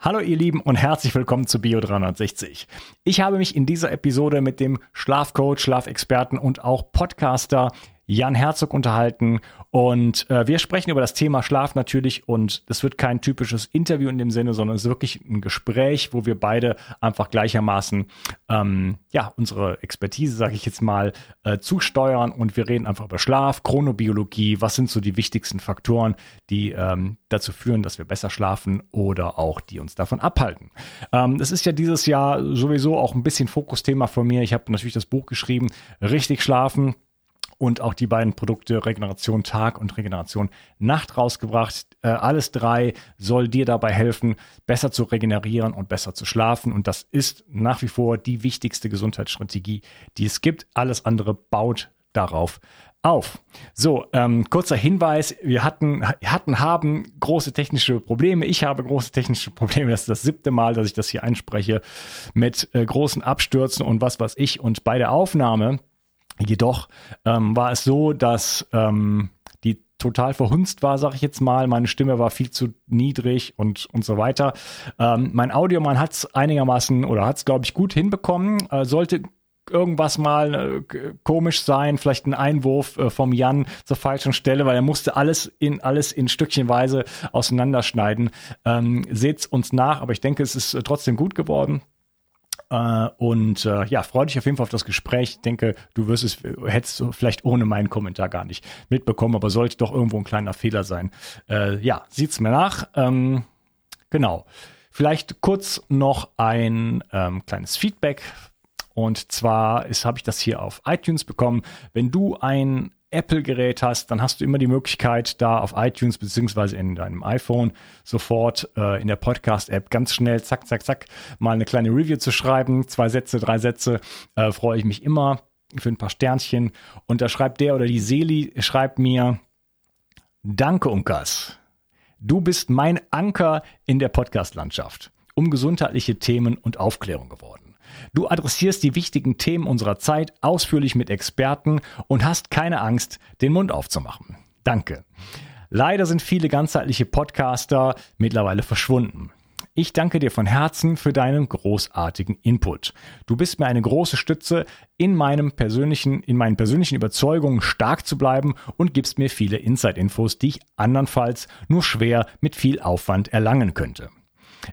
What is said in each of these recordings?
Hallo ihr Lieben und herzlich willkommen zu Bio 360. Ich habe mich in dieser Episode mit dem Schlafcoach, Schlafexperten und auch Podcaster Jan Herzog unterhalten. Und äh, wir sprechen über das Thema Schlaf natürlich. Und es wird kein typisches Interview in dem Sinne, sondern es ist wirklich ein Gespräch, wo wir beide einfach gleichermaßen ähm, ja unsere Expertise, sage ich jetzt mal, äh, zusteuern. Und wir reden einfach über Schlaf, Chronobiologie, was sind so die wichtigsten Faktoren, die ähm, dazu führen, dass wir besser schlafen oder auch die uns davon abhalten. Ähm, das ist ja dieses Jahr sowieso auch ein bisschen Fokusthema von mir. Ich habe natürlich das Buch geschrieben, richtig schlafen und auch die beiden Produkte Regeneration Tag und Regeneration Nacht rausgebracht. Äh, alles drei soll dir dabei helfen, besser zu regenerieren und besser zu schlafen. Und das ist nach wie vor die wichtigste Gesundheitsstrategie, die es gibt. Alles andere baut darauf auf. So, ähm, kurzer Hinweis. Wir hatten, hatten, haben große technische Probleme. Ich habe große technische Probleme. Das ist das siebte Mal, dass ich das hier einspreche mit äh, großen Abstürzen und was weiß ich. Und bei der Aufnahme Jedoch ähm, war es so, dass ähm, die total verhunzt war, sag ich jetzt mal. Meine Stimme war viel zu niedrig und, und so weiter. Ähm, mein Audiomann hat es einigermaßen oder hat es, glaube ich, gut hinbekommen. Äh, sollte irgendwas mal äh, komisch sein, vielleicht ein Einwurf äh, vom Jan zur falschen Stelle, weil er musste alles in alles in Stückchenweise auseinanderschneiden. Ähm, seht's uns nach, aber ich denke, es ist äh, trotzdem gut geworden. Äh, und äh, ja, freue dich auf jeden Fall auf das Gespräch. Ich denke, du wirst es, hättest du vielleicht ohne meinen Kommentar gar nicht mitbekommen, aber sollte doch irgendwo ein kleiner Fehler sein. Äh, ja, sieht's mir nach. Ähm, genau. Vielleicht kurz noch ein ähm, kleines Feedback. Und zwar habe ich das hier auf iTunes bekommen. Wenn du ein Apple-Gerät hast, dann hast du immer die Möglichkeit, da auf iTunes beziehungsweise in deinem iPhone sofort äh, in der Podcast-App ganz schnell, zack, zack, zack, mal eine kleine Review zu schreiben. Zwei Sätze, drei Sätze, äh, freue ich mich immer für ein paar Sternchen. Und da schreibt der oder die Seli, schreibt mir, danke Unkas. Du bist mein Anker in der Podcast-Landschaft um gesundheitliche Themen und Aufklärung geworden. Du adressierst die wichtigen Themen unserer Zeit ausführlich mit Experten und hast keine Angst, den Mund aufzumachen. Danke. Leider sind viele ganzheitliche Podcaster mittlerweile verschwunden. Ich danke dir von Herzen für deinen großartigen Input. Du bist mir eine große Stütze, in meinem persönlichen, in meinen persönlichen Überzeugungen stark zu bleiben und gibst mir viele Inside-Infos, die ich andernfalls nur schwer mit viel Aufwand erlangen könnte.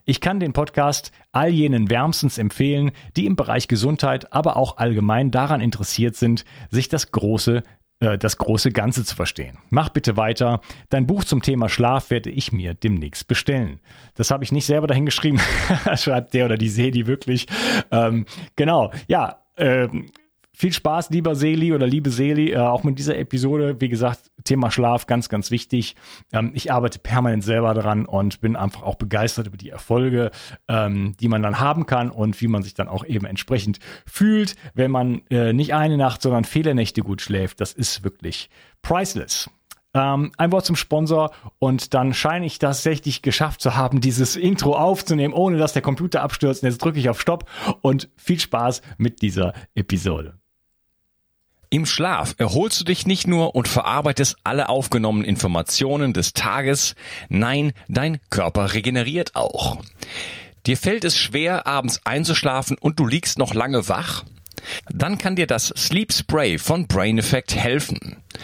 Ich kann den Podcast all jenen wärmstens empfehlen, die im Bereich Gesundheit, aber auch allgemein daran interessiert sind, sich das große äh, das große Ganze zu verstehen. Mach bitte weiter. Dein Buch zum Thema Schlaf werde ich mir demnächst bestellen. Das habe ich nicht selber dahin geschrieben. Schreibt der oder die Sedi wirklich. Ähm, genau. Ja. Ähm, viel Spaß, lieber Seli oder liebe Seli, äh, auch mit dieser Episode. Wie gesagt, Thema Schlaf ganz, ganz wichtig. Ähm, ich arbeite permanent selber daran und bin einfach auch begeistert über die Erfolge, ähm, die man dann haben kann und wie man sich dann auch eben entsprechend fühlt, wenn man äh, nicht eine Nacht, sondern viele Nächte gut schläft. Das ist wirklich priceless. Ähm, ein Wort zum Sponsor und dann scheine ich tatsächlich geschafft zu haben, dieses Intro aufzunehmen, ohne dass der Computer abstürzt. Und jetzt drücke ich auf Stopp und viel Spaß mit dieser Episode. Im Schlaf erholst du dich nicht nur und verarbeitest alle aufgenommenen Informationen des Tages, nein, dein Körper regeneriert auch. Dir fällt es schwer, abends einzuschlafen und du liegst noch lange wach? Dann kann dir das Sleep Spray von Brain Effect helfen.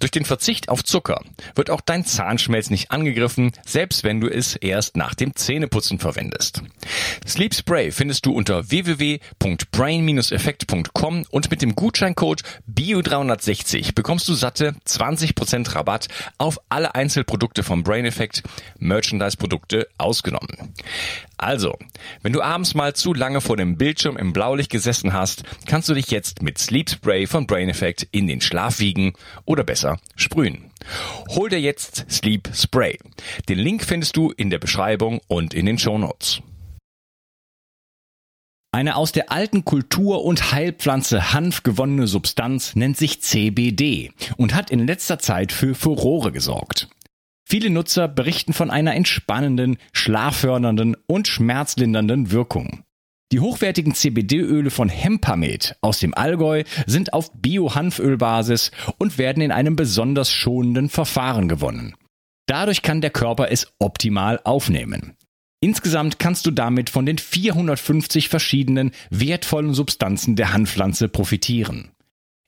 Durch den Verzicht auf Zucker wird auch dein Zahnschmelz nicht angegriffen, selbst wenn du es erst nach dem Zähneputzen verwendest. Sleep Spray findest du unter www.brain-effekt.com und mit dem Gutscheincode BIO360 bekommst du satte 20% Rabatt auf alle Einzelprodukte vom Brain Effect, Merchandise-Produkte ausgenommen. Also, wenn du abends mal zu lange vor dem Bildschirm im Blaulicht gesessen hast, kannst du dich jetzt mit Sleep Spray von Brain Effect in den Schlaf wiegen oder besser sprühen. Hol dir jetzt Sleep Spray. Den Link findest du in der Beschreibung und in den Show Notes. Eine aus der alten Kultur- und Heilpflanze Hanf gewonnene Substanz nennt sich CBD und hat in letzter Zeit für Furore gesorgt. Viele Nutzer berichten von einer entspannenden, schlaffördernden und schmerzlindernden Wirkung. Die hochwertigen CBD-Öle von Hempamet aus dem Allgäu sind auf Bio-Hanfölbasis und werden in einem besonders schonenden Verfahren gewonnen. Dadurch kann der Körper es optimal aufnehmen. Insgesamt kannst du damit von den 450 verschiedenen wertvollen Substanzen der Hanfpflanze profitieren.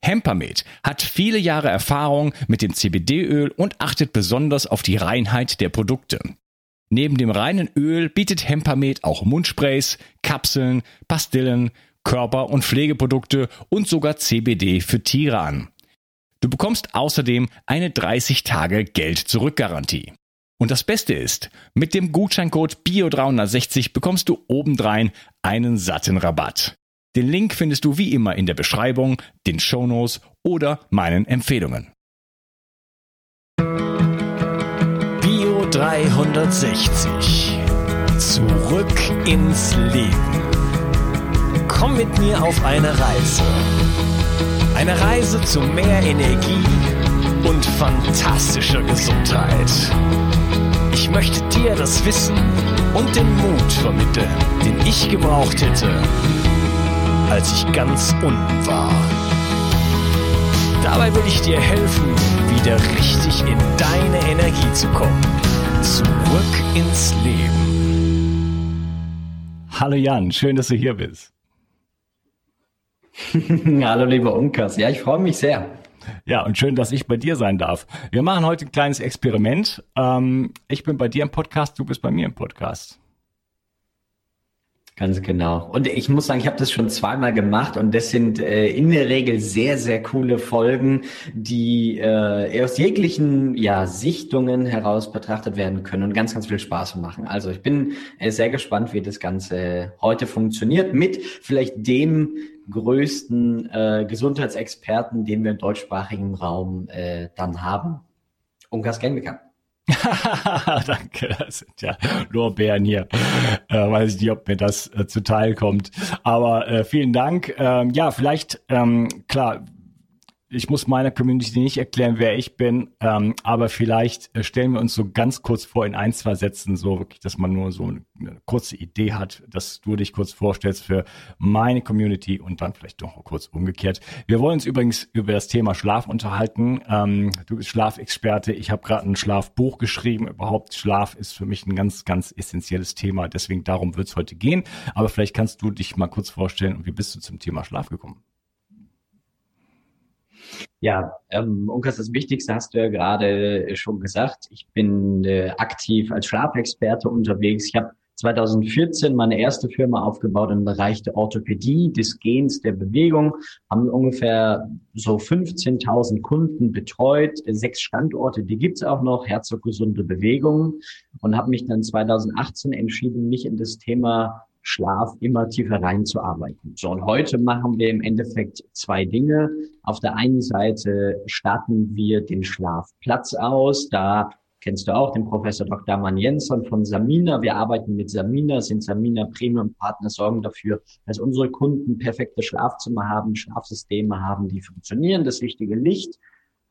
Hempamet hat viele Jahre Erfahrung mit dem CBD-Öl und achtet besonders auf die Reinheit der Produkte. Neben dem reinen Öl bietet Hempamet auch Mundsprays, Kapseln, Pastillen, Körper- und Pflegeprodukte und sogar CBD für Tiere an. Du bekommst außerdem eine 30 Tage Geld-Zurück-Garantie. Und das Beste ist, mit dem Gutscheincode BIO360 bekommst du obendrein einen satten Rabatt. Den Link findest du wie immer in der Beschreibung, den Shownotes oder meinen Empfehlungen. Bio 360. Zurück ins Leben. Komm mit mir auf eine Reise. Eine Reise zu mehr Energie und fantastischer Gesundheit. Ich möchte dir das Wissen und den Mut vermitteln, den ich gebraucht hätte, als ich ganz unten war. Dabei will ich dir helfen, wieder richtig in deine Energie zu kommen. Zurück ins Leben. Hallo Jan, schön, dass du hier bist. Hallo lieber Unkas, ja, ich freue mich sehr. Ja, und schön, dass ich bei dir sein darf. Wir machen heute ein kleines Experiment. Ähm, ich bin bei dir im Podcast, du bist bei mir im Podcast. Ganz genau. Und ich muss sagen, ich habe das schon zweimal gemacht und das sind äh, in der Regel sehr, sehr coole Folgen, die äh, aus jeglichen ja, Sichtungen heraus betrachtet werden können und ganz, ganz viel Spaß machen. Also ich bin äh, sehr gespannt, wie das Ganze heute funktioniert mit vielleicht dem größten äh, Gesundheitsexperten, den wir im deutschsprachigen Raum äh, dann haben. Unkas Genbekamp. Danke, das sind ja Lorbeeren hier. Äh, weiß ich nicht, ob mir das äh, zuteil kommt. Aber äh, vielen Dank. Ähm, ja, vielleicht, ähm, klar, ich muss meiner Community nicht erklären, wer ich bin, ähm, aber vielleicht äh, stellen wir uns so ganz kurz vor in ein, zwei Sätzen, so wirklich, dass man nur so eine, kurze Idee hat, dass du dich kurz vorstellst für meine Community und dann vielleicht noch kurz umgekehrt. Wir wollen uns übrigens über das Thema Schlaf unterhalten. Ähm, du bist Schlafexperte, ich habe gerade ein Schlafbuch geschrieben. Überhaupt Schlaf ist für mich ein ganz, ganz essentielles Thema, deswegen darum wird es heute gehen. Aber vielleicht kannst du dich mal kurz vorstellen wie bist du zum Thema Schlaf gekommen? Ja, ähm, Unkas, das Wichtigste hast du ja gerade schon gesagt. Ich bin äh, aktiv als Schlafexperte unterwegs. Ich habe 2014 meine erste Firma aufgebaut im Bereich der Orthopädie, des Gens, der Bewegung, haben ungefähr so 15.000 Kunden betreut, sechs Standorte, die gibt's auch noch, Herzog gesunde Bewegung und habe mich dann 2018 entschieden, mich in das Thema Schlaf immer tiefer reinzuarbeiten. So, und heute machen wir im Endeffekt zwei Dinge. Auf der einen Seite starten wir den Schlafplatz aus. Da kennst du auch den Professor Dr. Mann Jensson von Samina. Wir arbeiten mit Samina, sind Samina Premium Partner, sorgen dafür, dass unsere Kunden perfekte Schlafzimmer haben, Schlafsysteme haben, die funktionieren, das richtige Licht,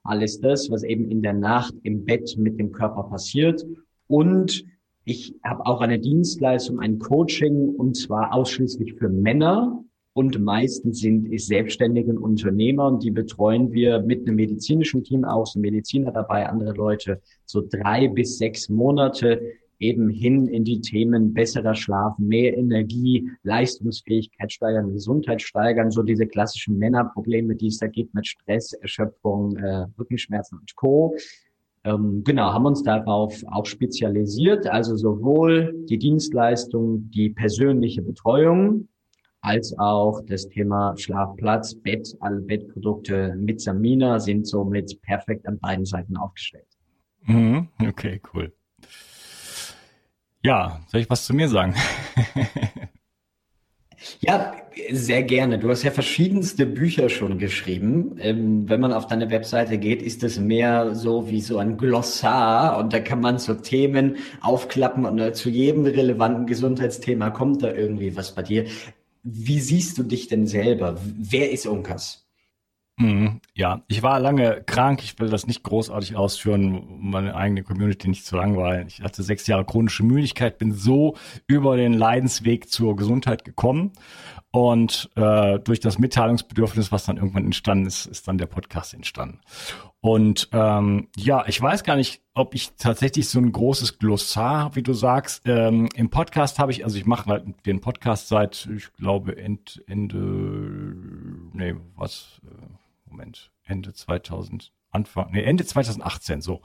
alles das, was eben in der Nacht im Bett mit dem Körper passiert und ich habe auch eine Dienstleistung, ein Coaching und zwar ausschließlich für Männer. Und meistens sind es selbstständige Unternehmer und die betreuen wir mit einem medizinischen Team auch, so Mediziner dabei, andere Leute, so drei bis sechs Monate eben hin in die Themen besserer Schlaf, mehr Energie, Leistungsfähigkeit steigern, Gesundheit steigern, so diese klassischen Männerprobleme, die es da gibt mit Stress, Erschöpfung, äh, Rückenschmerzen und Co. Ähm, genau, haben uns darauf auch spezialisiert, also sowohl die Dienstleistung, die persönliche Betreuung, als auch das Thema Schlafplatz, Bett, alle Bettprodukte mit Samina sind somit perfekt an beiden Seiten aufgestellt. Mhm, okay, cool. Ja, soll ich was zu mir sagen? Ja, sehr gerne. Du hast ja verschiedenste Bücher schon geschrieben. Ähm, wenn man auf deine Webseite geht, ist es mehr so wie so ein Glossar und da kann man so Themen aufklappen und äh, zu jedem relevanten Gesundheitsthema kommt da irgendwie was bei dir. wie siehst du dich denn selber? Wer ist Unkas? Mhm, ja, ich war lange krank. Ich will das nicht großartig ausführen, um meine eigene Community nicht zu langweilen. Ich hatte sechs Jahre chronische Müdigkeit, bin so über den Leidensweg zur Gesundheit gekommen. Und äh, durch das Mitteilungsbedürfnis, was dann irgendwann entstanden ist, ist dann der Podcast entstanden. Und ähm, ja, ich weiß gar nicht, ob ich tatsächlich so ein großes Glossar habe, wie du sagst. Ähm, Im Podcast habe ich, also ich mache halt den Podcast seit, ich glaube, End, Ende, nee, was, äh, Moment, Ende 2000, Anfang, nee, Ende 2018 so.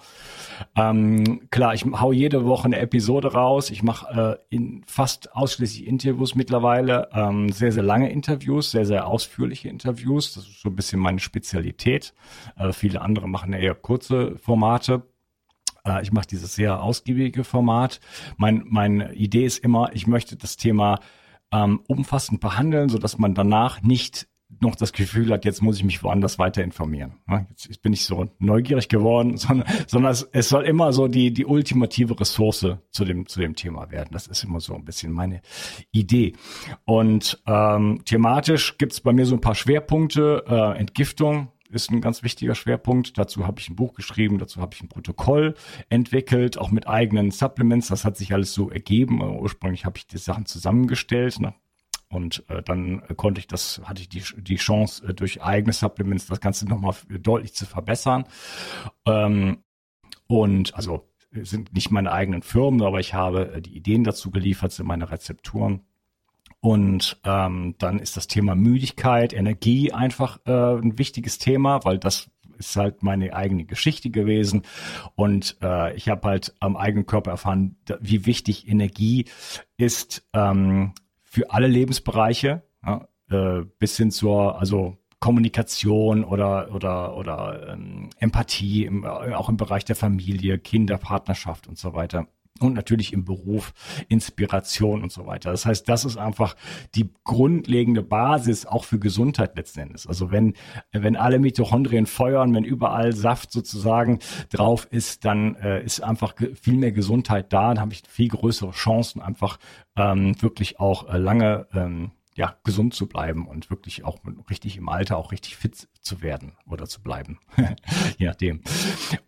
Ähm, klar, ich hau jede Woche eine Episode raus. Ich mache äh, in fast ausschließlich Interviews mittlerweile, ähm, sehr sehr lange Interviews, sehr sehr ausführliche Interviews. Das ist so ein bisschen meine Spezialität. Äh, viele andere machen eher kurze Formate. Äh, ich mache dieses sehr ausgiebige Format. Mein meine Idee ist immer, ich möchte das Thema ähm, umfassend behandeln, so dass man danach nicht noch das Gefühl hat, jetzt muss ich mich woanders weiter informieren. Jetzt bin ich so neugierig geworden, sondern, sondern es, es soll immer so die, die ultimative Ressource zu dem, zu dem Thema werden. Das ist immer so ein bisschen meine Idee. Und ähm, thematisch gibt es bei mir so ein paar Schwerpunkte. Äh, Entgiftung ist ein ganz wichtiger Schwerpunkt. Dazu habe ich ein Buch geschrieben, dazu habe ich ein Protokoll entwickelt, auch mit eigenen Supplements. Das hat sich alles so ergeben. Ursprünglich habe ich die Sachen zusammengestellt, ne? Und äh, dann konnte ich das, hatte ich die, die Chance, äh, durch eigene Supplements das Ganze nochmal deutlich zu verbessern. Ähm, und also sind nicht meine eigenen Firmen, aber ich habe äh, die Ideen dazu geliefert, sind meine Rezepturen. Und ähm, dann ist das Thema Müdigkeit, Energie einfach äh, ein wichtiges Thema, weil das ist halt meine eigene Geschichte gewesen. Und äh, ich habe halt am eigenen Körper erfahren, wie wichtig Energie ist, ähm, für alle Lebensbereiche, ja, äh, bis hin zur, also Kommunikation oder oder oder ähm, Empathie, im, auch im Bereich der Familie, Kinder, Partnerschaft und so weiter. Und natürlich im Beruf, Inspiration und so weiter. Das heißt, das ist einfach die grundlegende Basis auch für Gesundheit letzten Endes. Also wenn, wenn alle Mitochondrien feuern, wenn überall Saft sozusagen drauf ist, dann äh, ist einfach viel mehr Gesundheit da. Dann habe ich viel größere Chancen, einfach ähm, wirklich auch äh, lange ähm, ja, gesund zu bleiben und wirklich auch richtig im Alter auch richtig fit zu werden oder zu bleiben, je nachdem.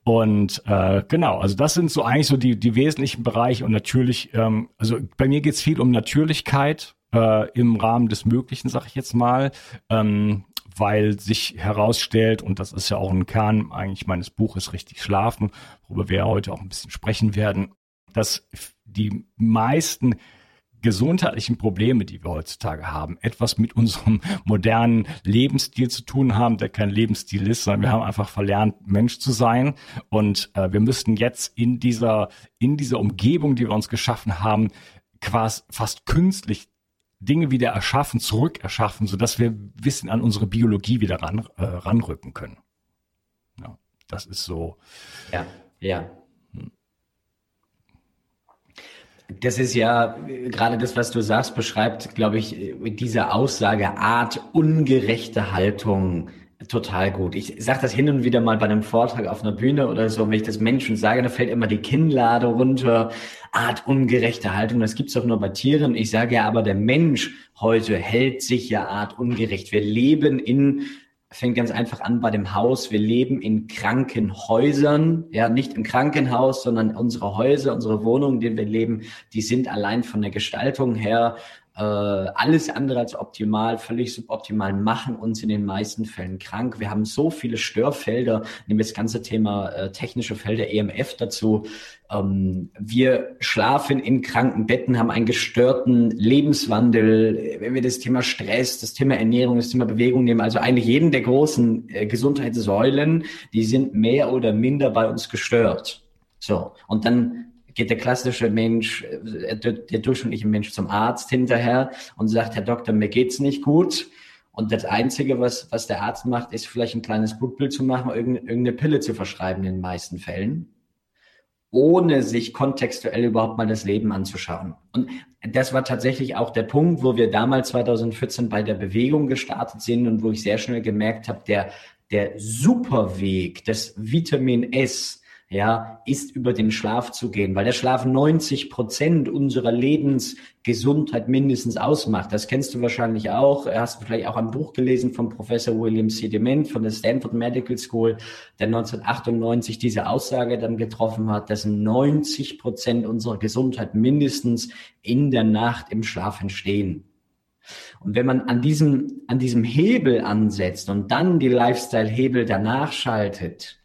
Und äh, genau, also das sind so eigentlich so die, die wesentlichen Bereiche und natürlich, ähm, also bei mir geht's viel um Natürlichkeit äh, im Rahmen des Möglichen, sag ich jetzt mal. Ähm, weil sich herausstellt, und das ist ja auch ein Kern eigentlich meines Buches Richtig Schlafen, worüber wir heute auch ein bisschen sprechen werden, dass die meisten gesundheitlichen Probleme, die wir heutzutage haben, etwas mit unserem modernen Lebensstil zu tun haben, der kein Lebensstil ist, sondern wir haben einfach verlernt, Mensch zu sein. Und äh, wir müssten jetzt in dieser, in dieser Umgebung, die wir uns geschaffen haben, quasi fast künstlich Dinge wieder erschaffen, zurückerschaffen, sodass wir Wissen an unsere Biologie wieder ran, äh, ranrücken können. Ja, das ist so. Ja, ja. Das ist ja gerade das, was du sagst, beschreibt, glaube ich, diese Aussage Art ungerechte Haltung total gut. Ich sage das hin und wieder mal bei einem Vortrag auf einer Bühne oder so, wenn ich das Menschen sage, da fällt immer die Kinnlade runter. Art ungerechte Haltung, das gibt's doch nur bei Tieren. Ich sage ja, aber der Mensch heute hält sich ja art ungerecht. Wir leben in fängt ganz einfach an bei dem Haus. Wir leben in Krankenhäusern, ja, nicht im Krankenhaus, sondern unsere Häuser, unsere Wohnungen, in denen wir leben, die sind allein von der Gestaltung her äh, alles andere als optimal, völlig suboptimal, machen uns in den meisten Fällen krank. Wir haben so viele Störfelder, nehmen wir das ganze Thema äh, technische Felder, EMF dazu. Ähm, wir schlafen in kranken Betten, haben einen gestörten Lebenswandel. Wenn wir das Thema Stress, das Thema Ernährung, das Thema Bewegung nehmen, also eigentlich jeden der großen äh, Gesundheitssäulen, die sind mehr oder minder bei uns gestört. So. Und dann geht der klassische Mensch, äh, der, durchschnittliche Mensch zum Arzt hinterher und sagt, Herr Doktor, mir geht's nicht gut. Und das Einzige, was, was der Arzt macht, ist vielleicht ein kleines Blutbild zu machen, irgendeine Pille zu verschreiben in den meisten Fällen, ohne sich kontextuell überhaupt mal das Leben anzuschauen. Und das war tatsächlich auch der Punkt, wo wir damals 2014 bei der Bewegung gestartet sind und wo ich sehr schnell gemerkt habe, der, der Superweg des Vitamin S, ja, ist über den Schlaf zu gehen, weil der Schlaf 90 Prozent unserer Lebensgesundheit mindestens ausmacht. Das kennst du wahrscheinlich auch. Hast du vielleicht auch ein Buch gelesen vom Professor William C. Dement von der Stanford Medical School, der 1998 diese Aussage dann getroffen hat, dass 90 Prozent unserer Gesundheit mindestens in der Nacht im Schlaf entstehen. Und wenn man an diesem, an diesem Hebel ansetzt und dann die Lifestyle-Hebel danach schaltet,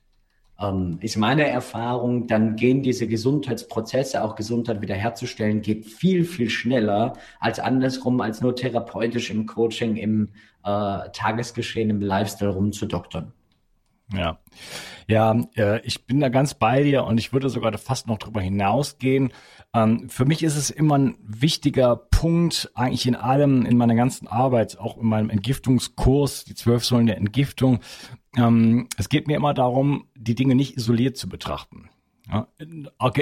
ähm, ist meine Erfahrung, dann gehen diese Gesundheitsprozesse, auch Gesundheit wiederherzustellen, geht viel, viel schneller als andersrum, als nur therapeutisch im Coaching, im äh, Tagesgeschehen, im Lifestyle rumzudoktern. Ja, ja, äh, ich bin da ganz bei dir und ich würde sogar fast noch drüber hinausgehen. Ähm, für mich ist es immer ein wichtiger Punkt, eigentlich in allem, in meiner ganzen Arbeit, auch in meinem Entgiftungskurs, die zwölf Säulen der Entgiftung. Ähm, es geht mir immer darum, die Dinge nicht isoliert zu betrachten. Ja,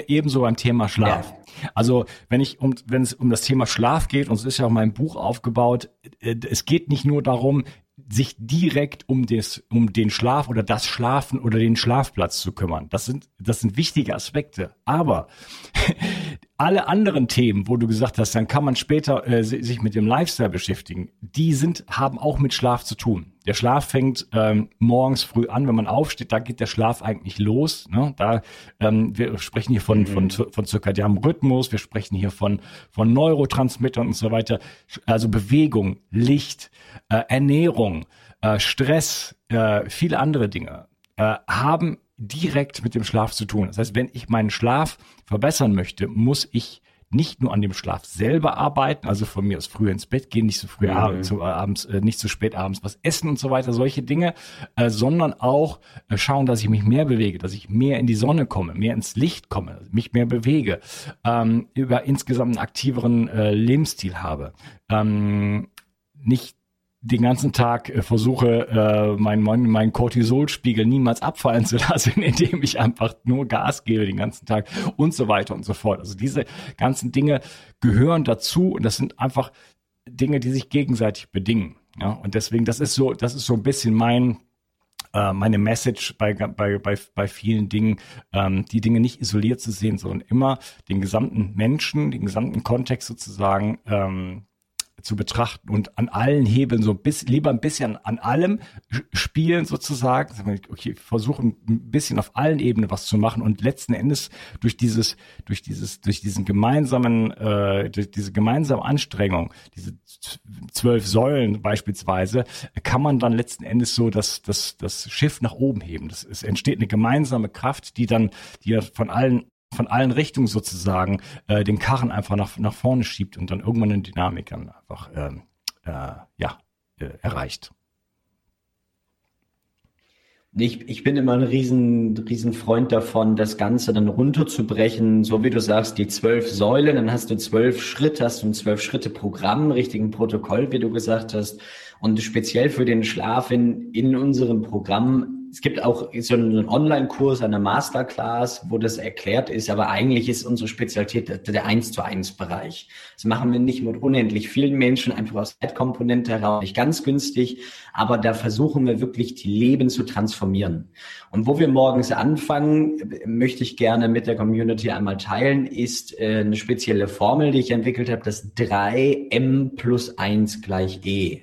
ebenso beim Thema Schlaf. Ja. Also wenn ich um, wenn es um das Thema Schlaf geht, und es ist ja auch mein Buch aufgebaut, äh, es geht nicht nur darum, sich direkt um, des, um den Schlaf oder das Schlafen oder den Schlafplatz zu kümmern. Das sind, das sind wichtige Aspekte. Aber alle anderen Themen, wo du gesagt hast, dann kann man später äh, sich mit dem Lifestyle beschäftigen, die sind, haben auch mit Schlaf zu tun. Der Schlaf fängt ähm, morgens früh an, wenn man aufsteht, da geht der Schlaf eigentlich los. Ne? Da, ähm, wir sprechen hier von, mhm. von, von zirkadianem Rhythmus, wir sprechen hier von, von Neurotransmittern und so weiter. Also Bewegung, Licht, äh, Ernährung, äh, Stress, äh, viele andere Dinge äh, haben direkt mit dem Schlaf zu tun. Das heißt, wenn ich meinen Schlaf verbessern möchte, muss ich nicht nur an dem Schlaf selber arbeiten, also von mir aus früher ins Bett gehen, nicht so früh mhm. abends, so, äh, abends äh, nicht so spät abends was essen und so weiter, solche Dinge, äh, sondern auch äh, schauen, dass ich mich mehr bewege, dass ich mehr in die Sonne komme, mehr ins Licht komme, mich mehr bewege, ähm, über insgesamt einen aktiveren Lebensstil habe. Ähm, nicht den ganzen Tag äh, versuche, äh, meinen mein Cortisolspiegel niemals abfallen zu lassen, indem ich einfach nur Gas gebe den ganzen Tag und so weiter und so fort. Also diese ganzen Dinge gehören dazu und das sind einfach Dinge, die sich gegenseitig bedingen. Ja, und deswegen, das ist so, das ist so ein bisschen mein, äh, meine Message bei, bei, bei, bei vielen Dingen, ähm, die Dinge nicht isoliert zu sehen, sondern immer den gesamten Menschen, den gesamten Kontext sozusagen ähm, zu betrachten und an allen Hebeln so ein bisschen, lieber ein bisschen an allem spielen sozusagen. Okay, versuchen ein bisschen auf allen Ebenen was zu machen und letzten Endes durch dieses, durch dieses, durch diesen gemeinsamen, äh, durch diese gemeinsame Anstrengung, diese zwölf Säulen beispielsweise, kann man dann letzten Endes so das, das, das Schiff nach oben heben. Das, es entsteht eine gemeinsame Kraft, die dann, die ja von allen von allen Richtungen sozusagen äh, den Karren einfach nach, nach vorne schiebt und dann irgendwann eine Dynamik dann einfach ähm, äh, ja, äh, erreicht. Ich, ich bin immer ein riesen, riesen Freund davon, das Ganze dann runterzubrechen, so wie du sagst, die zwölf Säulen, dann hast du zwölf Schritte, hast du ein zwölf Schritte Programm, richtigen Protokoll, wie du gesagt hast. Und speziell für den Schlaf in, in unserem Programm es gibt auch so einen Online-Kurs, eine Masterclass, wo das erklärt ist, aber eigentlich ist unsere Spezialität der 1 zu 1 Bereich. Das machen wir nicht mit unendlich vielen Menschen, einfach aus Zeitkomponente heraus, nicht ganz günstig, aber da versuchen wir wirklich die Leben zu transformieren. Und wo wir morgens anfangen, möchte ich gerne mit der Community einmal teilen, ist äh, eine spezielle Formel, die ich entwickelt habe, das 3M plus 1 gleich E.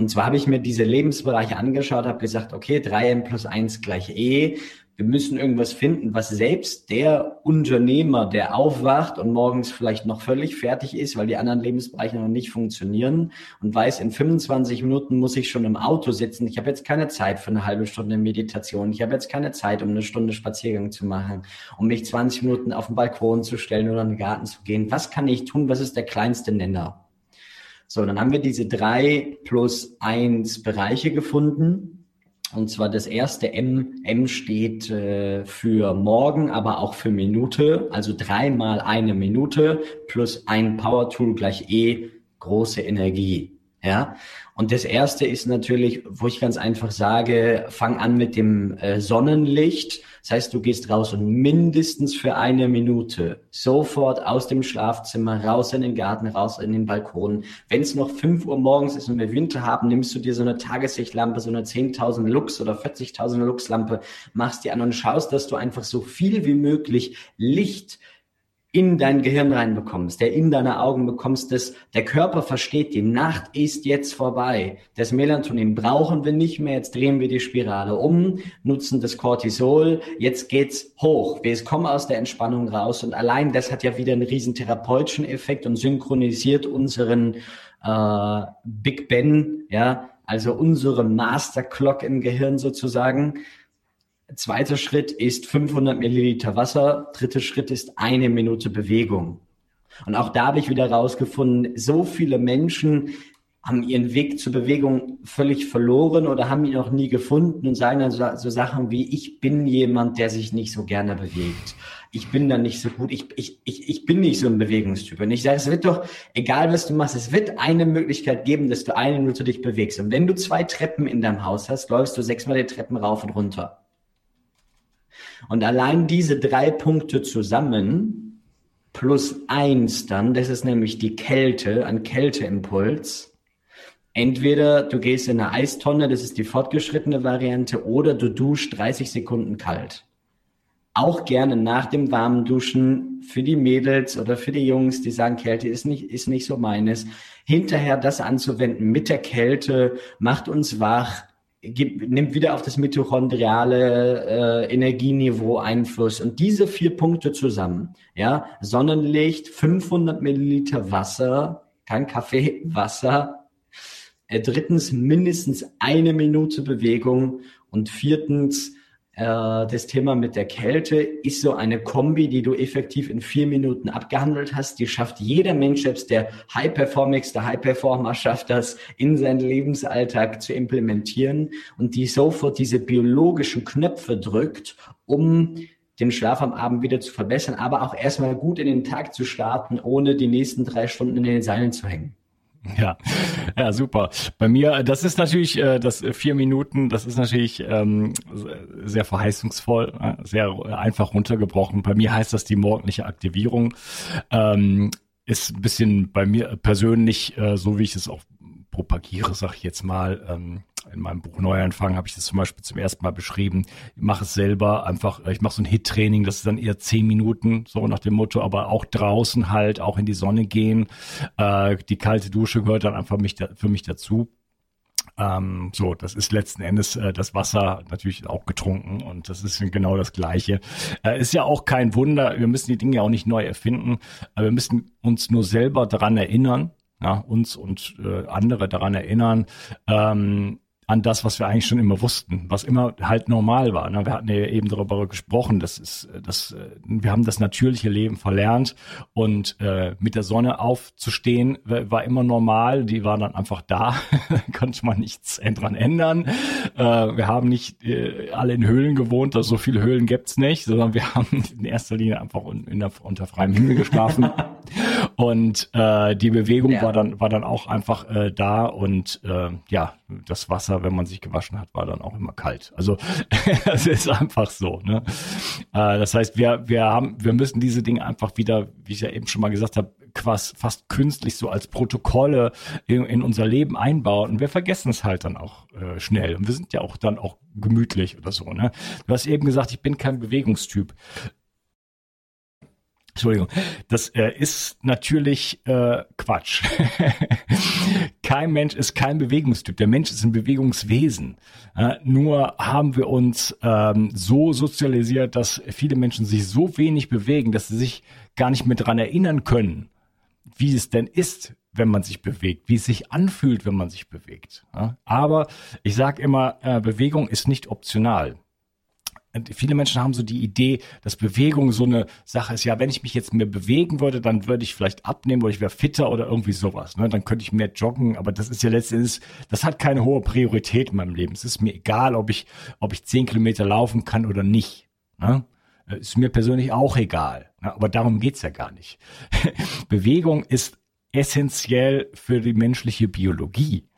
Und zwar habe ich mir diese Lebensbereiche angeschaut, habe gesagt, okay, 3m plus 1 gleich e. Wir müssen irgendwas finden, was selbst der Unternehmer, der aufwacht und morgens vielleicht noch völlig fertig ist, weil die anderen Lebensbereiche noch nicht funktionieren und weiß, in 25 Minuten muss ich schon im Auto sitzen. Ich habe jetzt keine Zeit für eine halbe Stunde Meditation. Ich habe jetzt keine Zeit, um eine Stunde Spaziergang zu machen, um mich 20 Minuten auf den Balkon zu stellen oder in den Garten zu gehen. Was kann ich tun? Was ist der kleinste Nenner? So, dann haben wir diese drei plus eins Bereiche gefunden. Und zwar das erste M, M steht äh, für morgen, aber auch für Minute. Also dreimal eine Minute plus ein Power Tool gleich E, große Energie. Ja, und das erste ist natürlich, wo ich ganz einfach sage, fang an mit dem äh, Sonnenlicht. Das heißt, du gehst raus und mindestens für eine Minute sofort aus dem Schlafzimmer, raus in den Garten, raus in den Balkon. Wenn es noch fünf Uhr morgens ist und wir Winter haben, nimmst du dir so eine Tageslichtlampe, so eine 10.000 Lux oder 40.000 Lux Lampe, machst die an und schaust, dass du einfach so viel wie möglich Licht in dein Gehirn reinbekommst, der in deine Augen bekommst, dass der Körper versteht, die Nacht ist jetzt vorbei. Das Melatonin brauchen wir nicht mehr. Jetzt drehen wir die Spirale um, nutzen das Cortisol. Jetzt geht's hoch. Wir kommen aus der Entspannung raus. Und allein das hat ja wieder einen riesen therapeutischen Effekt und synchronisiert unseren äh, Big Ben, ja, also unsere Master Clock im Gehirn sozusagen. Zweiter Schritt ist 500 Milliliter Wasser. Dritter Schritt ist eine Minute Bewegung. Und auch da habe ich wieder rausgefunden, so viele Menschen haben ihren Weg zur Bewegung völlig verloren oder haben ihn noch nie gefunden und sagen dann so, so Sachen wie, ich bin jemand, der sich nicht so gerne bewegt. Ich bin da nicht so gut. Ich, ich, ich, ich bin nicht so ein Bewegungstyp. Und ich sage, es wird doch, egal was du machst, es wird eine Möglichkeit geben, dass du eine Minute dich bewegst. Und wenn du zwei Treppen in deinem Haus hast, läufst du sechsmal die Treppen rauf und runter. Und allein diese drei Punkte zusammen plus eins dann, das ist nämlich die Kälte, ein Kälteimpuls. Entweder du gehst in eine Eistonne, das ist die fortgeschrittene Variante, oder du duschst 30 Sekunden kalt. Auch gerne nach dem warmen Duschen für die Mädels oder für die Jungs, die sagen, Kälte ist nicht, ist nicht so meines. Hinterher das anzuwenden mit der Kälte macht uns wach, gibt, nimmt wieder auf das mitochondriale äh, Energieniveau Einfluss. Und diese vier Punkte zusammen, ja, Sonnenlicht, 500 Milliliter Wasser, kein Kaffee, Wasser. Äh, drittens mindestens eine Minute Bewegung und viertens das Thema mit der Kälte ist so eine Kombi, die du effektiv in vier Minuten abgehandelt hast. Die schafft jeder Mensch, selbst der High Performix, der High Performer schafft das in seinen Lebensalltag zu implementieren und die sofort diese biologischen Knöpfe drückt, um den Schlaf am Abend wieder zu verbessern, aber auch erstmal gut in den Tag zu starten, ohne die nächsten drei Stunden in den Seilen zu hängen. Ja, ja, super. Bei mir, das ist natürlich, äh, das vier Minuten, das ist natürlich ähm, sehr verheißungsvoll, äh, sehr einfach runtergebrochen. Bei mir heißt das die morgendliche Aktivierung. Ähm, ist ein bisschen bei mir persönlich, äh, so wie ich es auch propagiere, sag ich jetzt mal, ähm, in meinem Buch Neuanfang habe ich das zum Beispiel zum ersten Mal beschrieben. Ich mache es selber einfach, ich mache so ein Hit-Training, das ist dann eher zehn Minuten, so nach dem Motto, aber auch draußen halt, auch in die Sonne gehen. Äh, die kalte Dusche gehört dann einfach mich da, für mich dazu. Ähm, so, das ist letzten Endes äh, das Wasser natürlich auch getrunken und das ist genau das Gleiche. Äh, ist ja auch kein Wunder, wir müssen die Dinge auch nicht neu erfinden, wir müssen uns nur selber daran erinnern, ja, uns und äh, andere daran erinnern, ähm, an das, was wir eigentlich schon immer wussten, was immer halt normal war. Ne? Wir hatten ja eben darüber gesprochen, das ist, das, äh, wir haben das natürliche Leben verlernt und äh, mit der Sonne aufzustehen war immer normal. Die war dann einfach da, konnte man nichts dran ändern. Äh, wir haben nicht äh, alle in Höhlen gewohnt, also so viele Höhlen gibt's nicht, sondern wir haben in erster Linie einfach in der, unter freiem Himmel geschlafen. und äh, die Bewegung ja. war dann war dann auch einfach äh, da und äh, ja das Wasser, wenn man sich gewaschen hat, war dann auch immer kalt. Also es ist einfach so. Ne? Äh, das heißt, wir, wir haben, wir müssen diese Dinge einfach wieder, wie ich ja eben schon mal gesagt habe, quasi fast künstlich so als Protokolle in, in unser Leben einbauen. Und wir vergessen es halt dann auch äh, schnell. Und wir sind ja auch dann auch gemütlich oder so. Ne? Du hast eben gesagt, ich bin kein Bewegungstyp. Entschuldigung, das äh, ist natürlich äh, Quatsch. kein Mensch ist kein Bewegungstyp. Der Mensch ist ein Bewegungswesen. Äh, nur haben wir uns ähm, so sozialisiert, dass viele Menschen sich so wenig bewegen, dass sie sich gar nicht mehr dran erinnern können, wie es denn ist, wenn man sich bewegt, wie es sich anfühlt, wenn man sich bewegt. Ja? Aber ich sage immer, äh, Bewegung ist nicht optional viele Menschen haben so die Idee, dass Bewegung so eine Sache ist. Ja, wenn ich mich jetzt mehr bewegen würde, dann würde ich vielleicht abnehmen oder ich wäre fitter oder irgendwie sowas. Ne? Dann könnte ich mehr joggen. Aber das ist ja letztendlich, das hat keine hohe Priorität in meinem Leben. Es ist mir egal, ob ich, ob ich zehn Kilometer laufen kann oder nicht. Ne? Ist mir persönlich auch egal. Ne? Aber darum geht's ja gar nicht. Bewegung ist essentiell für die menschliche Biologie.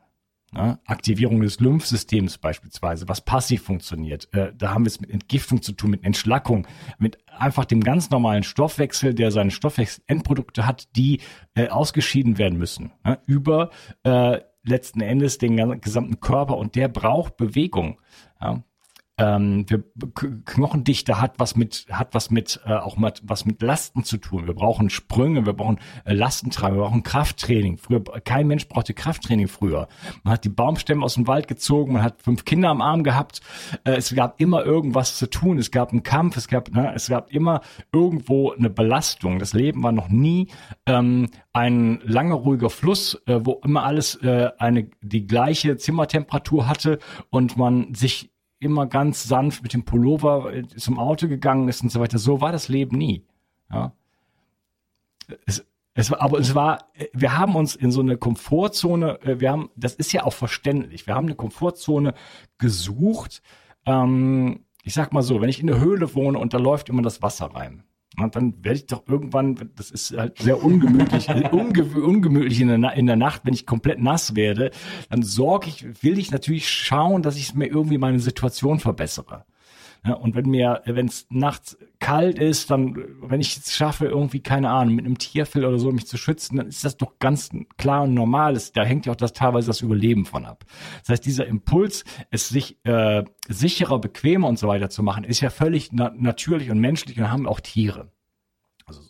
Ja, Aktivierung des Lymphsystems beispielsweise, was passiv funktioniert. Äh, da haben wir es mit Entgiftung zu tun, mit Entschlackung, mit einfach dem ganz normalen Stoffwechsel, der seine Stoffwechselendprodukte hat, die äh, ausgeschieden werden müssen. Ja, über äh, letzten Endes den gesamten Körper und der braucht Bewegung. Ja, ähm, wir, Knochendichte hat was mit hat was mit äh, auch mit, was mit Lasten zu tun. Wir brauchen Sprünge, wir brauchen äh, Lastentreiber, wir brauchen Krafttraining. Früher kein Mensch brauchte Krafttraining früher. Man hat die Baumstämme aus dem Wald gezogen, man hat fünf Kinder am Arm gehabt. Äh, es gab immer irgendwas zu tun. Es gab einen Kampf, es gab ne, es gab immer irgendwo eine Belastung. Das Leben war noch nie ähm, ein langer ruhiger Fluss, äh, wo immer alles äh, eine die gleiche Zimmertemperatur hatte und man sich immer ganz sanft mit dem Pullover äh, zum Auto gegangen ist und so weiter. So war das Leben nie. Ja. Es, es war, aber es war, äh, wir haben uns in so eine Komfortzone, äh, wir haben, das ist ja auch verständlich, wir haben eine Komfortzone gesucht. Ähm, ich sag mal so, wenn ich in der Höhle wohne und da läuft immer das Wasser rein, und dann werde ich doch irgendwann, das ist halt sehr ungemütlich, unge ungemütlich in der, in der Nacht, wenn ich komplett nass werde, dann sorge ich, will ich natürlich schauen, dass ich mir irgendwie meine Situation verbessere. Ja, und wenn mir, wenn es nachts kalt ist, dann, wenn ich es schaffe, irgendwie, keine Ahnung, mit einem Tierfell oder so mich zu schützen, dann ist das doch ganz klar und normal. Da hängt ja auch das teilweise das Überleben von ab. Das heißt, dieser Impuls, es sich äh, sicherer, bequemer und so weiter zu machen, ist ja völlig na natürlich und menschlich und haben auch Tiere. Also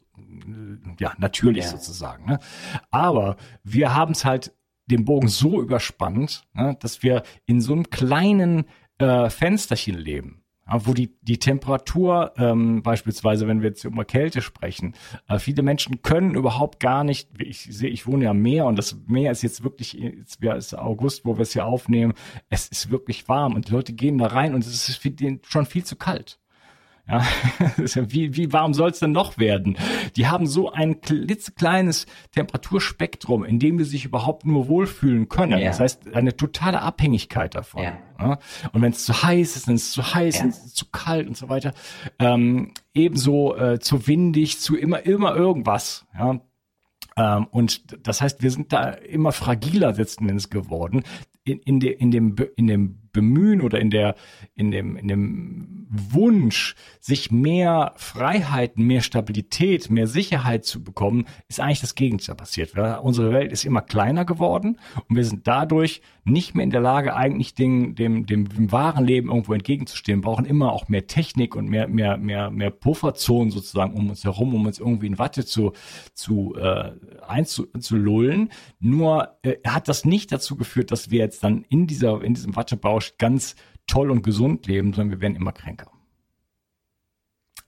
ja, natürlich ja. sozusagen. Ne? Aber wir haben es halt den Bogen so überspannt, ne, dass wir in so einem kleinen äh, Fensterchen leben wo die, die Temperatur, ähm, beispielsweise, wenn wir jetzt über Kälte sprechen, äh, viele Menschen können überhaupt gar nicht, ich sehe, ich wohne ja am Meer und das Meer ist jetzt wirklich, jetzt wäre es August, wo wir es hier aufnehmen, es ist wirklich warm und die Leute gehen da rein und es ist für den schon viel zu kalt. Ja, wie, wie warm soll es denn noch werden? Die haben so ein klitzekleines Temperaturspektrum, in dem sie sich überhaupt nur wohlfühlen können. Ja. Das heißt, eine totale Abhängigkeit davon. Ja. Ja? Und wenn es zu heiß ist, dann ist es zu heiß, dann ist es zu kalt und so weiter. Ähm, ebenso äh, zu windig, zu immer, immer irgendwas. Ja? Ähm, und das heißt, wir sind da immer fragiler letzten Endes geworden in, in, de, in, dem, in dem Bemühen oder in der, in dem, in dem Wunsch, sich mehr Freiheiten, mehr Stabilität, mehr Sicherheit zu bekommen, ist eigentlich das Gegenteil passiert. Unsere Welt ist immer kleiner geworden und wir sind dadurch nicht mehr in der Lage, eigentlich dem, dem, dem, wahren Leben irgendwo entgegenzustehen. Wir brauchen immer auch mehr Technik und mehr, mehr, mehr, mehr Pufferzonen sozusagen um uns herum, um uns irgendwie in Watte zu, zu äh, einzulullen. Nur äh, hat das nicht dazu geführt, dass wir jetzt dann in dieser, in diesem Ganz toll und gesund leben, sondern wir werden immer kränker.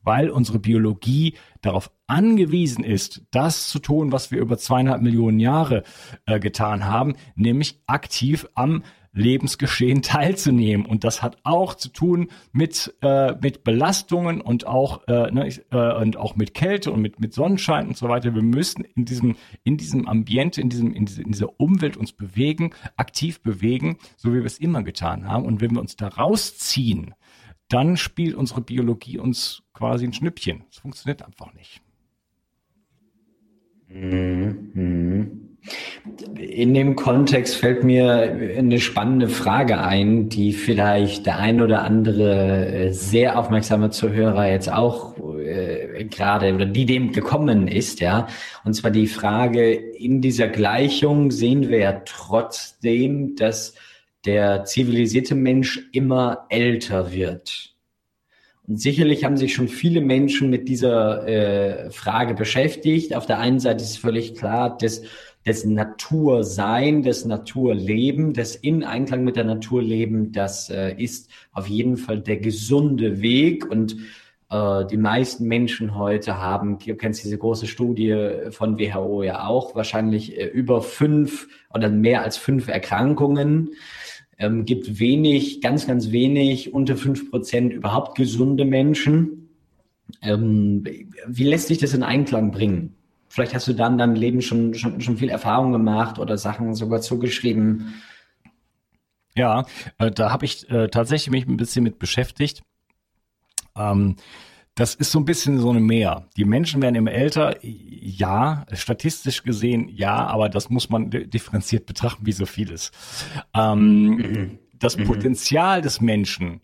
Weil unsere Biologie darauf angewiesen ist, das zu tun, was wir über zweieinhalb Millionen Jahre äh, getan haben, nämlich aktiv am Lebensgeschehen teilzunehmen. Und das hat auch zu tun mit, äh, mit Belastungen und auch, äh, ne, äh, und auch mit Kälte und mit, mit Sonnenschein und so weiter. Wir müssen in diesem, in diesem Ambiente, in, diesem, in, diese, in dieser Umwelt uns bewegen, aktiv bewegen, so wie wir es immer getan haben. Und wenn wir uns da rausziehen, dann spielt unsere Biologie uns quasi ein Schnippchen. Es funktioniert einfach nicht. Mhm. In dem Kontext fällt mir eine spannende Frage ein, die vielleicht der ein oder andere äh, sehr aufmerksame Zuhörer jetzt auch äh, gerade oder die dem gekommen ist, ja. Und zwar die Frage, in dieser Gleichung sehen wir ja trotzdem, dass der zivilisierte Mensch immer älter wird. Und sicherlich haben sich schon viele Menschen mit dieser äh, Frage beschäftigt. Auf der einen Seite ist völlig klar, dass das Natursein, das Naturleben, das in Einklang mit der Natur leben, das äh, ist auf jeden Fall der gesunde Weg. Und äh, die meisten Menschen heute haben, du kennst diese große Studie von WHO ja auch, wahrscheinlich äh, über fünf oder mehr als fünf Erkrankungen. Ähm, gibt wenig, ganz, ganz wenig, unter fünf Prozent überhaupt gesunde Menschen. Ähm, wie lässt sich das in Einklang bringen? Vielleicht hast du dann in deinem Leben schon, schon, schon viel Erfahrung gemacht oder Sachen sogar zugeschrieben. Ja, äh, da habe ich äh, tatsächlich mich ein bisschen mit beschäftigt. Ähm, das ist so ein bisschen so eine Mehr. Die Menschen werden immer älter, ja, statistisch gesehen ja, aber das muss man differenziert betrachten, wie so vieles. Ähm, mhm. Das mhm. Potenzial des Menschen,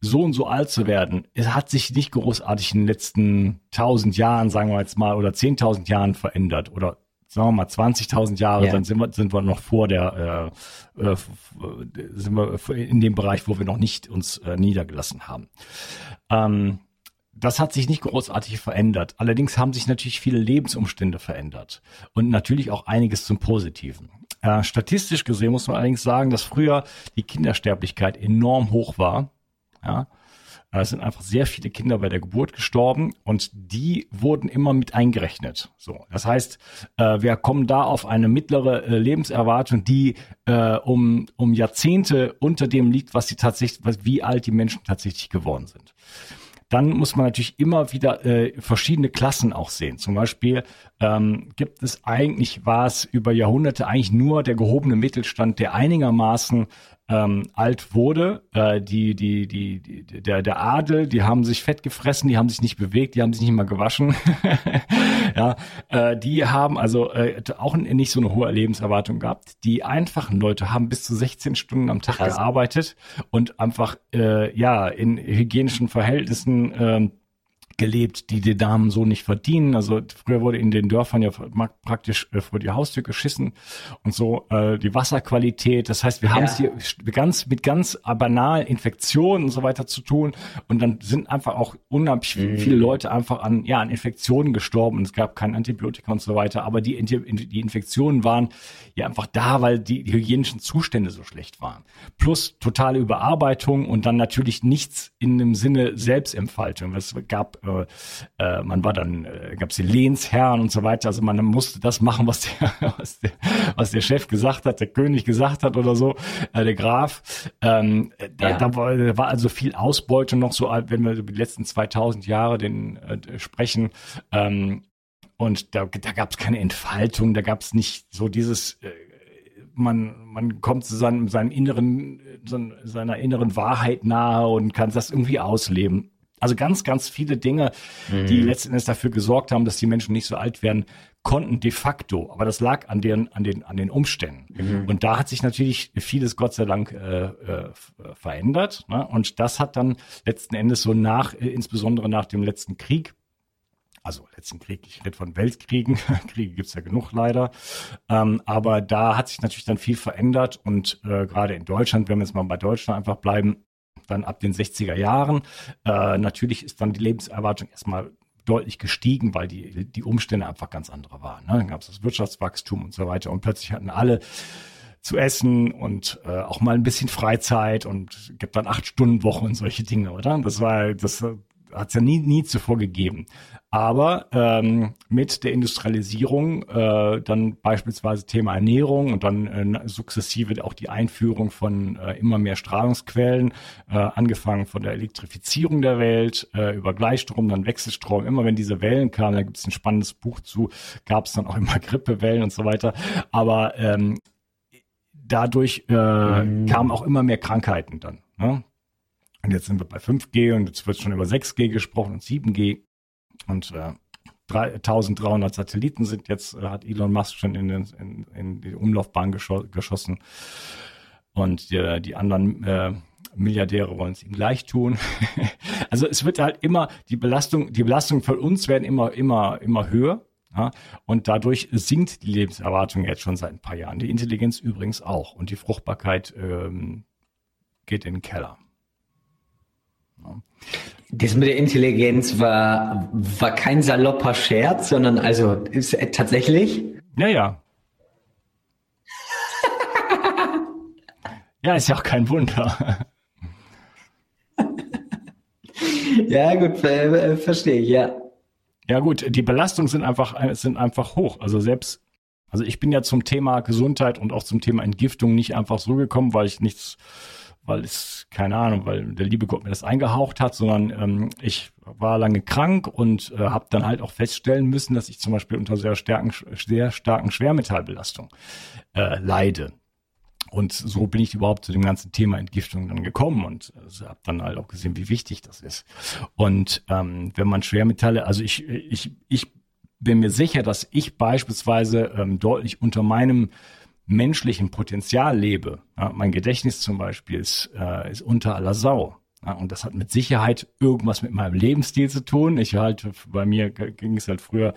so und so alt zu werden, es hat sich nicht großartig in den letzten tausend Jahren, sagen wir jetzt mal, oder zehntausend Jahren verändert oder sagen wir mal 20.000 Jahre, ja. dann sind wir, sind wir noch vor der, äh, äh, sind wir in dem Bereich, wo wir noch nicht uns äh, niedergelassen haben. Ähm, das hat sich nicht großartig verändert. Allerdings haben sich natürlich viele Lebensumstände verändert und natürlich auch einiges zum Positiven. Äh, statistisch gesehen muss man allerdings sagen, dass früher die Kindersterblichkeit enorm hoch war. Ja, es sind einfach sehr viele Kinder bei der Geburt gestorben und die wurden immer mit eingerechnet. So, das heißt, äh, wir kommen da auf eine mittlere äh, Lebenserwartung, die äh, um, um Jahrzehnte unter dem liegt, was sie tatsächlich, was, wie alt die Menschen tatsächlich geworden sind dann muss man natürlich immer wieder äh, verschiedene Klassen auch sehen. Zum Beispiel ähm, gibt es eigentlich, war es über Jahrhunderte eigentlich nur der gehobene Mittelstand, der einigermaßen ähm, alt wurde. Äh, die, die, die, die, der, der Adel, die haben sich fett gefressen, die haben sich nicht bewegt, die haben sich nicht mal gewaschen. ja, äh, die haben also äh, auch nicht so eine hohe Lebenserwartung gehabt. Die einfachen Leute haben bis zu 16 Stunden am Tag Krass. gearbeitet und einfach äh, ja in hygienischen Verhältnissen äh, gelebt, die die Damen so nicht verdienen. Also früher wurde in den Dörfern ja praktisch äh, vor die Haustür geschissen und so äh, die Wasserqualität. Das heißt, wir ja. haben es hier ganz mit ganz banalen Infektionen und so weiter zu tun und dann sind einfach auch unheimlich mhm. viele Leute einfach an ja an Infektionen gestorben und es gab kein Antibiotika und so weiter. Aber die die Infektionen waren ja einfach da, weil die, die hygienischen Zustände so schlecht waren. Plus totale Überarbeitung und dann natürlich nichts in dem Sinne Selbstentfaltung. Es gab äh, äh, man war dann, äh, gab es die Lehnsherren und so weiter. Also man musste das machen, was der, was der, was der Chef gesagt hat, der König gesagt hat oder so, äh, der Graf. Ähm, da, ja. da, war, da war also viel Ausbeute noch so, wenn wir über die letzten 2000 Jahre den äh, sprechen. Ähm, und da, da gab es keine Entfaltung, da gab es nicht so dieses äh, man, man kommt zu seinem, seinem inneren, seiner inneren Wahrheit nahe und kann das irgendwie ausleben. Also ganz, ganz viele Dinge, mhm. die letzten dafür gesorgt haben, dass die Menschen nicht so alt werden konnten de facto, aber das lag an den an den an den Umständen. Mhm. Und da hat sich natürlich vieles Gott sei Dank äh, äh, verändert. Ne? Und das hat dann letzten Endes so nach, äh, insbesondere nach dem letzten Krieg, also letzten Krieg, ich rede von Weltkriegen, Kriege gibt's ja genug leider, ähm, aber da hat sich natürlich dann viel verändert und äh, gerade in Deutschland, wenn wir jetzt mal bei Deutschland einfach bleiben, dann ab den 60er Jahren. Äh, natürlich ist dann die Lebenserwartung erstmal deutlich gestiegen, weil die, die Umstände einfach ganz andere waren. Ne? Dann gab es das Wirtschaftswachstum und so weiter und plötzlich hatten alle zu essen und äh, auch mal ein bisschen Freizeit und gibt dann acht Stunden Woche und solche Dinge, oder? Das war, das hat es ja nie, nie zuvor gegeben. Aber ähm, mit der Industrialisierung, äh, dann beispielsweise Thema Ernährung und dann äh, sukzessive auch die Einführung von äh, immer mehr Strahlungsquellen, äh, angefangen von der Elektrifizierung der Welt, äh, über Gleichstrom, dann Wechselstrom. Immer wenn diese Wellen kamen, da gibt es ein spannendes Buch zu, gab es dann auch immer Grippewellen und so weiter. Aber ähm, dadurch äh, mhm. kamen auch immer mehr Krankheiten dann. Ne? Und jetzt sind wir bei 5G und jetzt wird schon über 6G gesprochen und 7G. Und äh, 1300 Satelliten sind jetzt, äh, hat Elon Musk schon in, den, in, in die Umlaufbahn gescho geschossen. Und die, die anderen äh, Milliardäre wollen es ihm gleich tun. also es wird halt immer, die Belastung, die Belastung von uns werden immer, immer, immer höher. Ja? Und dadurch sinkt die Lebenserwartung jetzt schon seit ein paar Jahren. Die Intelligenz übrigens auch. Und die Fruchtbarkeit ähm, geht in den Keller. Das mit der Intelligenz war, war kein salopper Scherz, sondern also ist äh, tatsächlich. Ja, ja. ja, ist ja auch kein Wunder. ja, gut, äh, verstehe ich, ja. Ja, gut, die Belastungen sind einfach, sind einfach hoch. Also selbst, also ich bin ja zum Thema Gesundheit und auch zum Thema Entgiftung nicht einfach so gekommen, weil ich nichts weil es, keine Ahnung, weil der liebe Gott mir das eingehaucht hat, sondern ähm, ich war lange krank und äh, habe dann halt auch feststellen müssen, dass ich zum Beispiel unter sehr starken, sehr starken Schwermetallbelastung äh, leide. und so bin ich überhaupt zu dem ganzen Thema Entgiftung dann gekommen und also habe dann halt auch gesehen, wie wichtig das ist. Und ähm, wenn man Schwermetalle, also ich, ich, ich bin mir sicher, dass ich beispielsweise ähm, deutlich unter meinem menschlichen Potenzial lebe. Ja, mein Gedächtnis zum Beispiel ist, äh, ist unter aller Sau. Ja, und das hat mit Sicherheit irgendwas mit meinem Lebensstil zu tun. Ich halt, bei mir ging es halt früher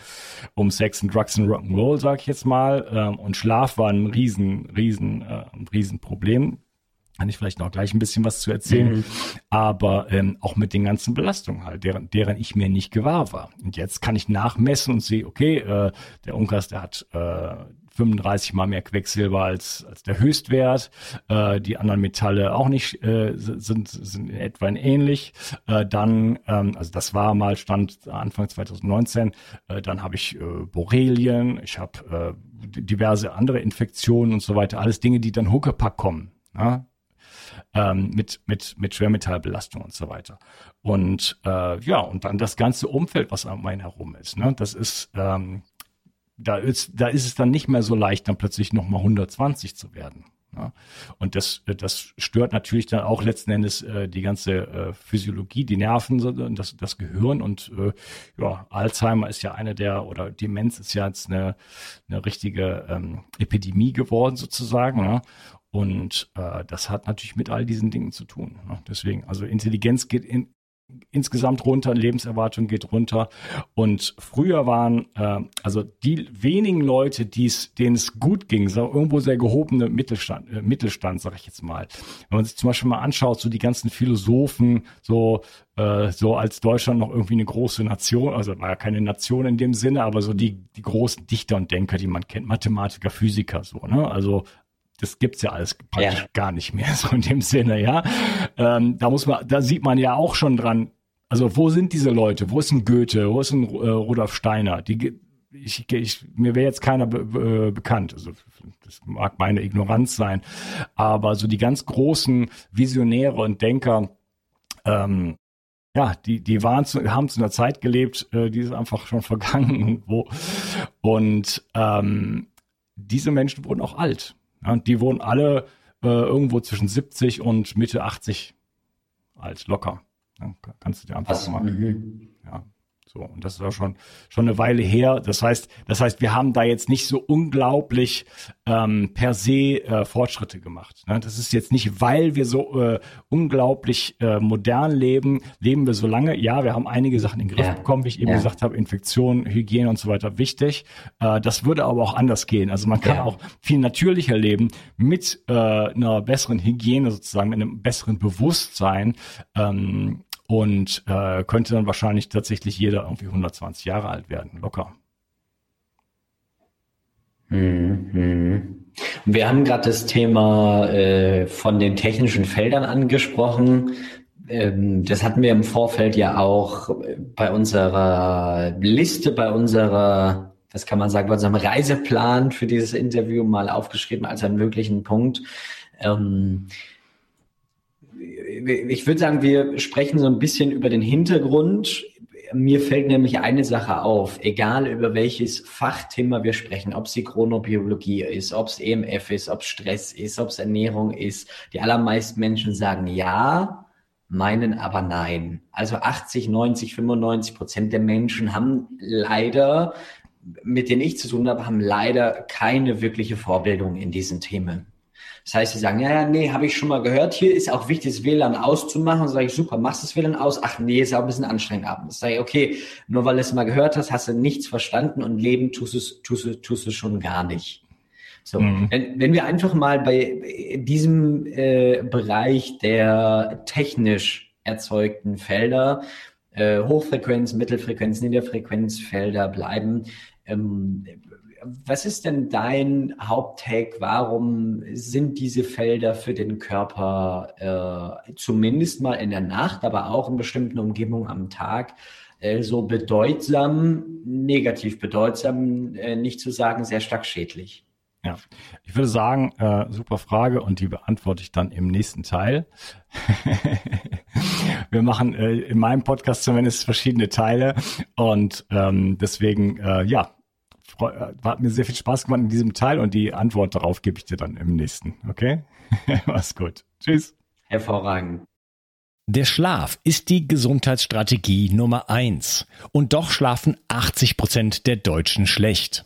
um Sex und Drugs und Rock'n'Roll, sag ich jetzt mal. Ähm, und Schlaf war ein riesen, riesen, äh, ein riesen Problem. Kann ich vielleicht noch gleich ein bisschen was zu erzählen. Mhm. Aber ähm, auch mit den ganzen Belastungen halt, deren, deren ich mir nicht gewahr war. Und jetzt kann ich nachmessen und sehe, okay, äh, der Unkas, der hat äh, 35 mal mehr Quecksilber als, als der Höchstwert. Äh, die anderen Metalle auch nicht äh, sind, sind in etwa ähnlich. Äh, dann, ähm, also das war mal Stand Anfang 2019. Äh, dann habe ich äh, Borrelien, ich habe äh, diverse andere Infektionen und so weiter. Alles Dinge, die dann Huckepack kommen. Ja? Ähm, mit, mit, mit Schwermetallbelastung und so weiter. Und äh, ja, und dann das ganze Umfeld, was um einen herum ist. Ne? Das ist ähm, da ist, da ist es dann nicht mehr so leicht, dann plötzlich nochmal 120 zu werden. Ja. Und das, das stört natürlich dann auch letzten Endes äh, die ganze äh, Physiologie, die Nerven, das, das Gehirn und äh, ja, Alzheimer ist ja eine der oder Demenz ist ja jetzt eine, eine richtige ähm, Epidemie geworden sozusagen. Ja. Und äh, das hat natürlich mit all diesen Dingen zu tun. Ne? Deswegen, also Intelligenz geht in, insgesamt runter, Lebenserwartung geht runter. Und früher waren äh, also die wenigen Leute, denen es gut ging, so irgendwo sehr gehobene Mittelstand, äh, Mittelstand, sag ich jetzt mal. Wenn man sich zum Beispiel mal anschaut, so die ganzen Philosophen, so äh, so als Deutschland noch irgendwie eine große Nation, also war ja keine Nation in dem Sinne, aber so die die großen Dichter und Denker, die man kennt, Mathematiker, Physiker, so ne, also das gibt's ja alles praktisch ja. gar nicht mehr, so in dem Sinne, ja. Ähm, da muss man, da sieht man ja auch schon dran, also wo sind diese Leute? Wo ist ein Goethe? Wo ist ein äh, Rudolf Steiner? Die, ich, ich, mir wäre jetzt keiner be, be, bekannt. Also das mag meine Ignoranz sein, aber so die ganz großen Visionäre und Denker, ähm, ja, die, die waren zu, haben zu einer Zeit gelebt, äh, die ist einfach schon vergangen und wo. Und ähm, diese Menschen wurden auch alt. Und die wurden alle äh, irgendwo zwischen 70 und Mitte 80 alt, locker. Ja, kannst du dir einfach mal. So, und das ist auch schon, schon eine Weile her. Das heißt, das heißt, wir haben da jetzt nicht so unglaublich ähm, per se äh, Fortschritte gemacht. Ne? Das ist jetzt nicht, weil wir so äh, unglaublich äh, modern leben, leben wir so lange. Ja, wir haben einige Sachen in den Griff ja. bekommen, wie ich eben ja. gesagt habe, Infektion, Hygiene und so weiter wichtig. Äh, das würde aber auch anders gehen. Also man kann ja. auch viel natürlicher leben mit äh, einer besseren Hygiene sozusagen, mit einem besseren Bewusstsein. Ähm, und äh, könnte dann wahrscheinlich tatsächlich jeder irgendwie 120 Jahre alt werden, locker. Mhm. Wir haben gerade das Thema äh, von den technischen Feldern angesprochen. Ähm, das hatten wir im Vorfeld ja auch bei unserer Liste, bei unserer, was kann man sagen, bei unserem Reiseplan für dieses Interview mal aufgeschrieben als einen möglichen Punkt. Ähm, ich würde sagen, wir sprechen so ein bisschen über den Hintergrund. Mir fällt nämlich eine Sache auf, egal über welches Fachthema wir sprechen, ob es die Chronobiologie ist, ob es EMF ist, ob es Stress ist, ob es Ernährung ist. Die allermeisten Menschen sagen ja, meinen aber nein. Also 80, 90, 95 Prozent der Menschen haben leider, mit denen ich zu tun habe, haben leider keine wirkliche Vorbildung in diesen Themen. Das heißt, sie sagen, ja, ja, nee, habe ich schon mal gehört. Hier ist auch wichtig, das WLAN auszumachen. Und sage ich, super, machst das WLAN aus? Ach nee, ist auch ein bisschen anstrengend abends. Sage ich, okay, nur weil du es mal gehört hast, hast du nichts verstanden und leben tust es, tust du, tust du schon gar nicht. So, mhm. wenn, wenn wir einfach mal bei diesem äh, Bereich der technisch erzeugten Felder, äh, Hochfrequenz, Mittelfrequenz, Niederfrequenzfelder bleiben, ähm, was ist denn dein Haupttake? Warum sind diese Felder für den Körper äh, zumindest mal in der Nacht, aber auch in bestimmten Umgebungen am Tag äh, so bedeutsam, negativ bedeutsam, äh, nicht zu sagen, sehr stark schädlich? Ja, ich würde sagen, äh, super Frage und die beantworte ich dann im nächsten Teil. Wir machen äh, in meinem Podcast zumindest verschiedene Teile und ähm, deswegen, äh, ja, hat mir sehr viel Spaß gemacht in diesem Teil und die Antwort darauf gebe ich dir dann im nächsten. Okay? Mach's gut. Tschüss. Hervorragend. Der Schlaf ist die Gesundheitsstrategie Nummer eins. Und doch schlafen 80 Prozent der Deutschen schlecht.